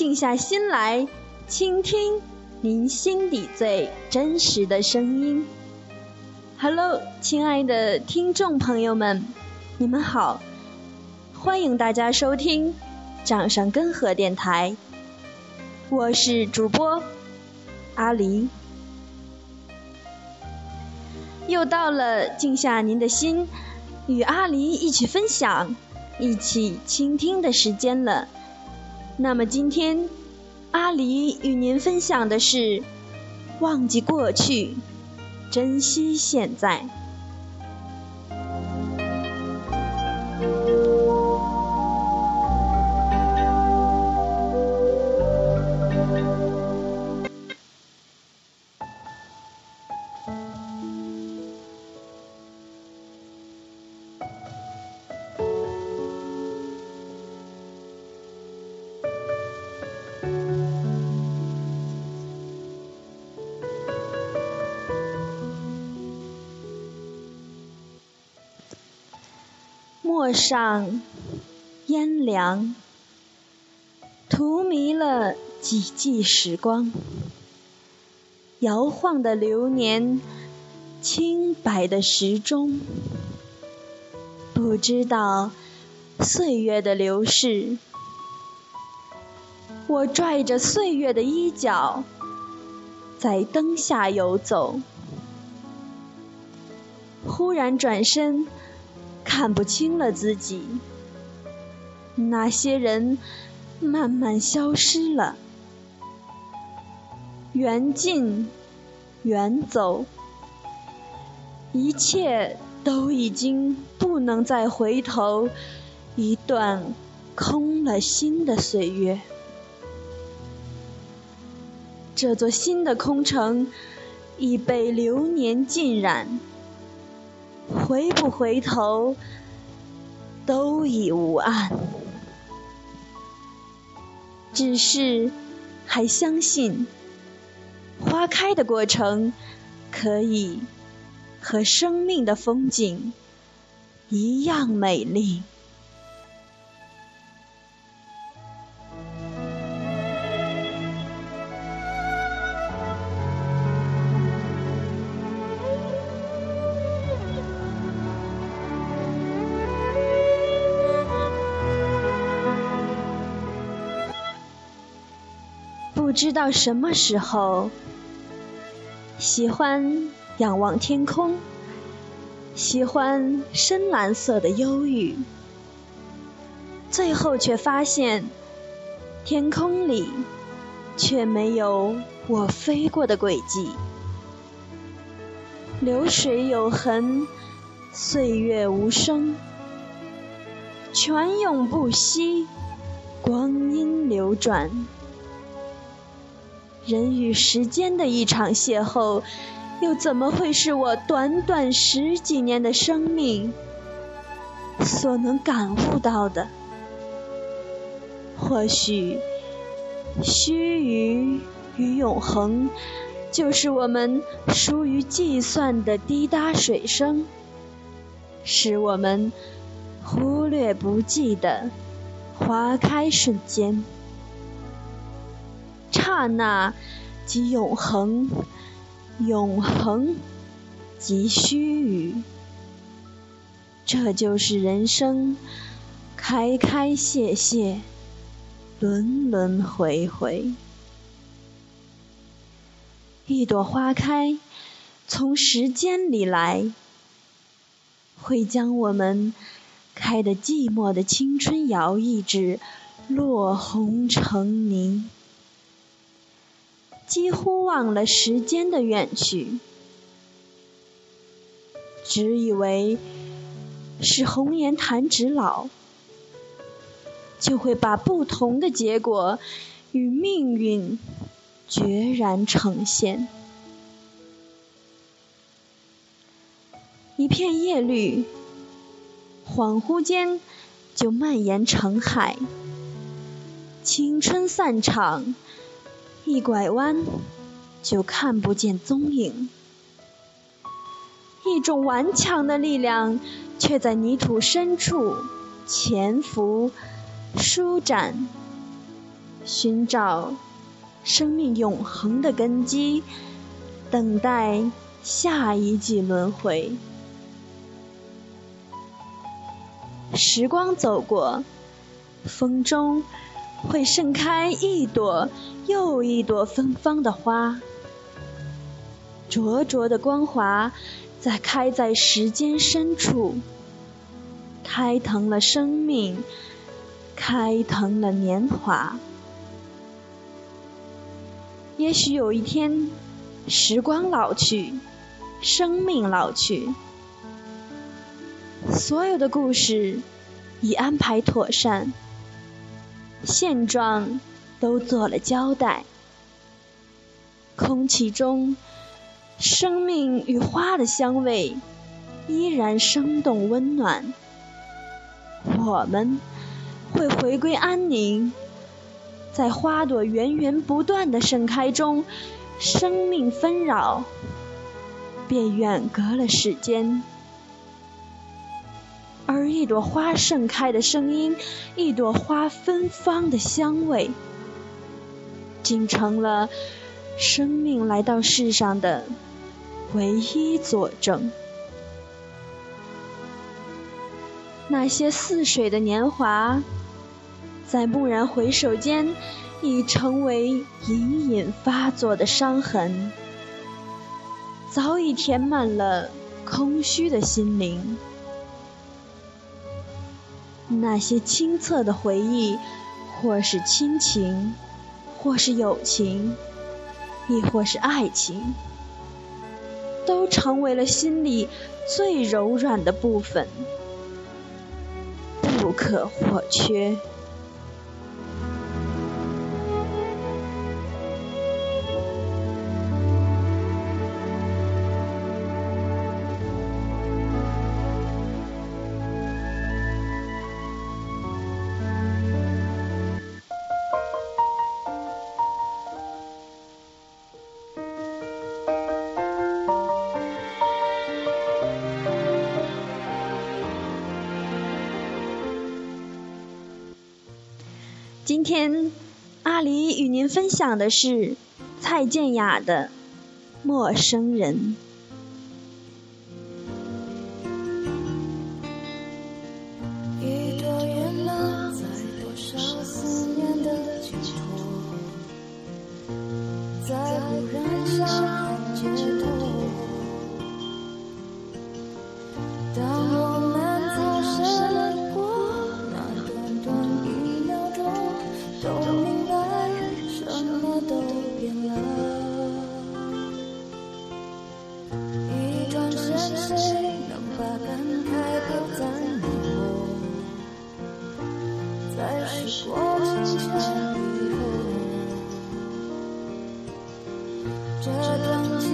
静下心来，倾听您心底最真实的声音。Hello，亲爱的听众朋友们，你们好，欢迎大家收听掌上根河电台，我是主播阿离。又到了静下您的心，与阿离一起分享、一起倾听的时间了。那么今天，阿狸与您分享的是：忘记过去，珍惜现在。上烟凉，荼蘼了几季时光。摇晃的流年，清白的时钟，不知道岁月的流逝。我拽着岁月的衣角，在灯下游走。忽然转身。看不清了自己，那些人慢慢消失了，缘尽缘走，一切都已经不能再回头，一段空了心的岁月。这座新的空城已被流年浸染。回不回头，都已无岸。只是还相信，花开的过程可以和生命的风景一样美丽。知道什么时候，喜欢仰望天空，喜欢深蓝色的忧郁，最后却发现，天空里却没有我飞过的轨迹。流水有痕，岁月无声，泉涌不息，光阴流转。人与时间的一场邂逅，又怎么会是我短短十几年的生命所能感悟到的？或许，须臾与永恒，就是我们疏于计算的滴答水声，是我们忽略不计的花开瞬间。刹那即永恒，永恒即须臾。这就是人生，开开谢谢，轮轮回回。一朵花开，从时间里来，会将我们开得寂寞的青春摇曳至落红成泥。几乎忘了时间的远去，只以为是红颜弹指老，就会把不同的结果与命运决然呈现。一片叶绿，恍惚间就蔓延成海，青春散场。一拐弯，就看不见踪影。一种顽强的力量，却在泥土深处潜伏、舒展。寻找生命永恒的根基，等待下一季轮回。时光走过，风中会盛开一朵又一朵芬芳的花，灼灼的光华在开在时间深处，开腾了生命，开腾了年华。也许有一天，时光老去，生命老去。所有的故事已安排妥善，现状都做了交代。空气中，生命与花的香味依然生动温暖。我们会回归安宁，在花朵源源不断的盛开中，生命纷扰，便远隔了世间。而一朵花盛开的声音，一朵花芬芳的香味，竟成了生命来到世上的唯一佐证。那些似水的年华，在蓦然回首间，已成为隐隐发作的伤痕，早已填满了空虚的心灵。那些清澈的回忆，或是亲情，或是友情，亦或是爱情，都成为了心里最柔软的部分，不可或缺。今天，阿狸与您分享的是蔡健雅的《陌生人》。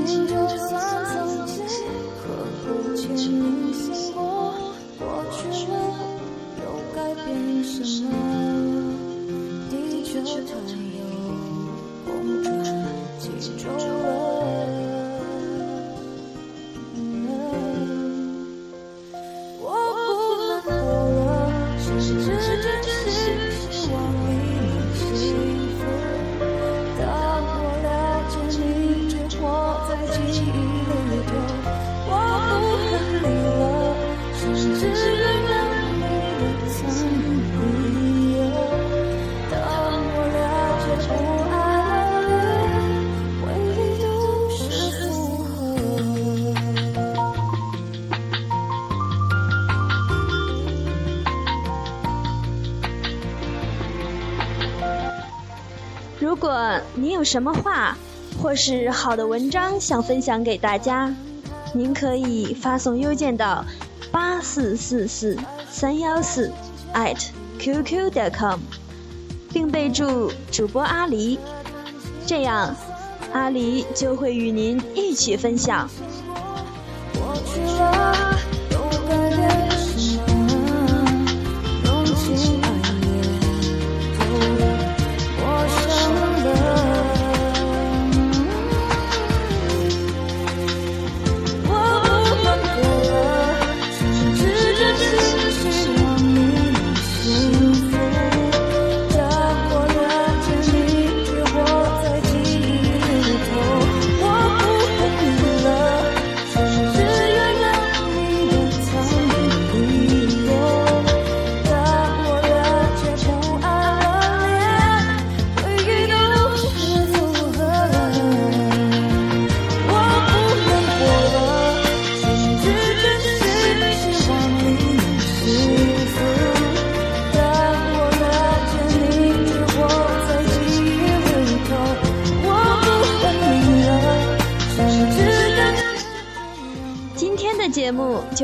如什么话，或是好的文章想分享给大家，您可以发送邮件到八四四四三幺四 at qq.com，并备注主播阿狸，这样阿狸就会与您一起分享。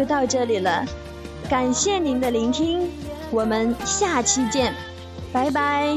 就到这里了，感谢您的聆听，我们下期见，拜拜。